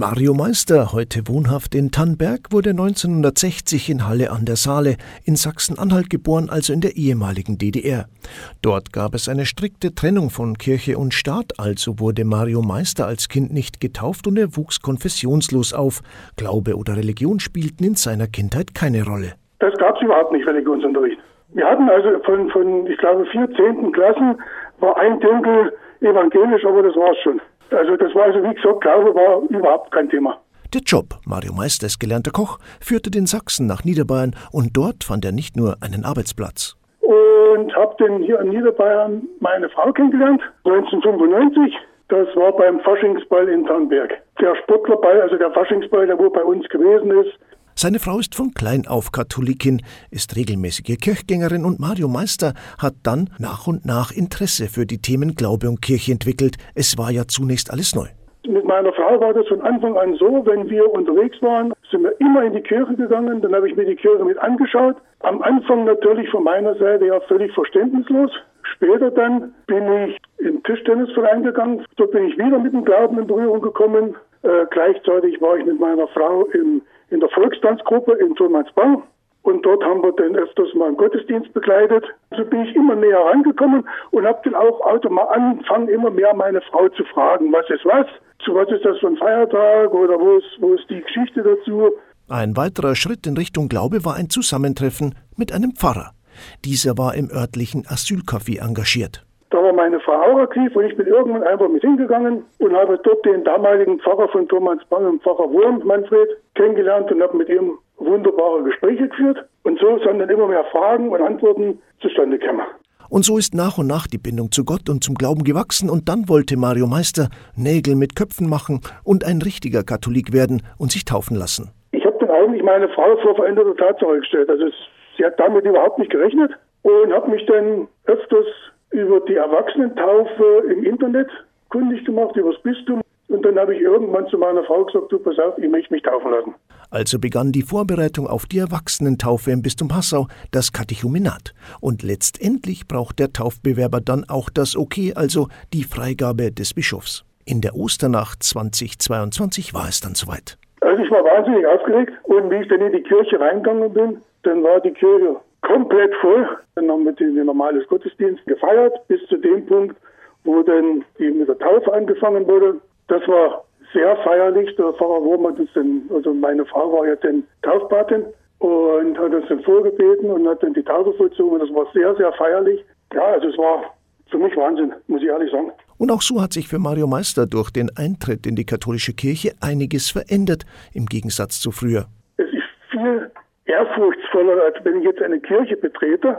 Mario Meister, heute wohnhaft in Tannberg, wurde 1960 in Halle an der Saale in Sachsen-Anhalt geboren, also in der ehemaligen DDR. Dort gab es eine strikte Trennung von Kirche und Staat, also wurde Mario Meister als Kind nicht getauft und er wuchs konfessionslos auf. Glaube oder Religion spielten in seiner Kindheit keine Rolle. Das gab es überhaupt nicht, Religionsunterricht. Wir hatten also von, von, ich glaube, vier zehnten Klassen war ein Tempel evangelisch, aber das war es schon. Also das war also, wie gesagt, Glaube war überhaupt kein Thema. Der Job, Mario Meister ist gelernter Koch, führte den Sachsen nach Niederbayern und dort fand er nicht nur einen Arbeitsplatz. Und habe dann hier in Niederbayern meine Frau kennengelernt, 1995. Das war beim Faschingsball in Tannberg. Der Sportlerball, also der Faschingsball, der wo bei uns gewesen ist, seine Frau ist von klein auf Katholikin, ist regelmäßige Kirchgängerin und Mario Meister hat dann nach und nach Interesse für die Themen Glaube und Kirche entwickelt. Es war ja zunächst alles neu. Mit meiner Frau war das von Anfang an so, wenn wir unterwegs waren, sind wir immer in die Kirche gegangen, dann habe ich mir die Kirche mit angeschaut. Am Anfang natürlich von meiner Seite ja völlig verständnislos. Später dann bin ich in den Tischtennisverein gegangen. Dort bin ich wieder mit dem Glauben in Berührung gekommen. Äh, gleichzeitig war ich mit meiner Frau im in der Volkstanzgruppe in Thomansbach. Und dort haben wir dann öfters mal einen Gottesdienst begleitet. So bin ich immer näher rangekommen und habe dann auch automatisch angefangen, immer mehr meine Frau zu fragen, was ist was, zu was ist das für ein Feiertag oder wo ist, wo ist die Geschichte dazu. Ein weiterer Schritt in Richtung Glaube war ein Zusammentreffen mit einem Pfarrer. Dieser war im örtlichen Asylcafé engagiert. Meine Frau auch aktiv und ich bin irgendwann einfach mit hingegangen und habe dort den damaligen Pfarrer von Thomas Bang, Pfarrer Wurm, Manfred, kennengelernt und habe mit ihm wunderbare Gespräche geführt. Und so sind dann immer mehr Fragen und Antworten zustande gekommen. Und so ist nach und nach die Bindung zu Gott und zum Glauben gewachsen und dann wollte Mario Meister Nägel mit Köpfen machen und ein richtiger Katholik werden und sich taufen lassen. Ich habe dann eigentlich meine Frau vor veränderte Tatsache gestellt. Also sie hat damit überhaupt nicht gerechnet und habe mich dann öfters über die Erwachsenentaufe im Internet kundig gemacht, über das Bistum. Und dann habe ich irgendwann zu meiner Frau gesagt, du pass auf, ich möchte mich taufen lassen. Also begann die Vorbereitung auf die Erwachsenentaufe im Bistum Passau, das Katechumenat. Und letztendlich braucht der Taufbewerber dann auch das Okay, also die Freigabe des Bischofs. In der Osternacht 2022 war es dann soweit. Also ich war wahnsinnig aufgeregt und wie ich dann in die Kirche reingegangen bin, dann war die Kirche komplett voll. Dann haben wir den normales Gottesdienst gefeiert bis zu dem Punkt, wo dann die mit der Taufe angefangen wurde. Das war sehr feierlich. Der Pfarrer Wurm hat uns dann, also meine Frau war ja dann Taufpatin und hat uns dann vorgebeten und hat dann die Taufe vollzogen. Das war sehr, sehr feierlich. Ja, also es war für mich Wahnsinn, muss ich ehrlich sagen. Und auch so hat sich für Mario Meister durch den Eintritt in die katholische Kirche einiges verändert, im Gegensatz zu früher. Ehrfurchtsvoller, als wenn ich jetzt eine Kirche betrete,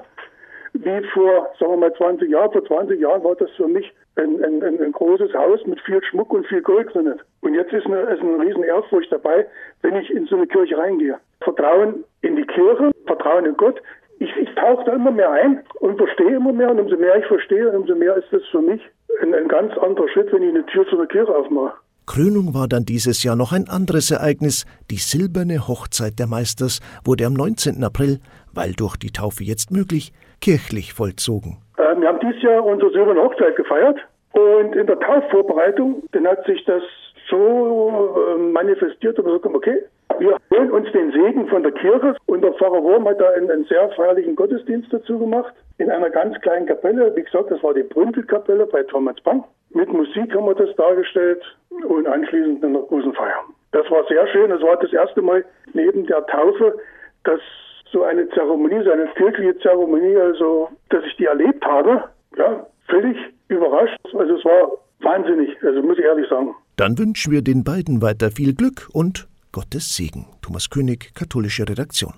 wie vor, sagen wir mal, 20 Jahren. Vor 20 Jahren war das für mich ein, ein, ein großes Haus mit viel Schmuck und viel Gold drin. Und jetzt ist eine, ist eine riesen Ehrfurcht dabei, wenn ich in so eine Kirche reingehe. Vertrauen in die Kirche, Vertrauen in Gott. Ich, ich tauche da immer mehr ein und verstehe immer mehr. Und umso mehr ich verstehe, umso mehr ist das für mich ein, ein ganz anderer Schritt, wenn ich eine Tür zu einer Kirche aufmache. Krönung war dann dieses Jahr noch ein anderes Ereignis. Die silberne Hochzeit der Meisters wurde am 19. April, weil durch die Taufe jetzt möglich, kirchlich vollzogen. Äh, wir haben dieses Jahr unsere silberne Hochzeit gefeiert und in der Taufvorbereitung, dann hat sich das so äh, manifestiert, gesagt haben, okay, wir holen uns den Segen von der Kirche und der Pfarrer Wurm hat da einen, einen sehr feierlichen Gottesdienst dazu gemacht in einer ganz kleinen Kapelle. Wie gesagt, das war die Bründelkapelle bei Thomas Bang. Mit Musik haben wir das dargestellt und anschließend in einer großen Feier. Das war sehr schön. Das war das erste Mal neben der Taufe, dass so eine Zeremonie, so eine kirchliche Zeremonie, also, dass ich die erlebt habe. Ja, völlig überrascht. Also es war wahnsinnig, also muss ich ehrlich sagen. Dann wünschen wir den beiden weiter viel Glück und Gottes Segen. Thomas König, katholische Redaktion.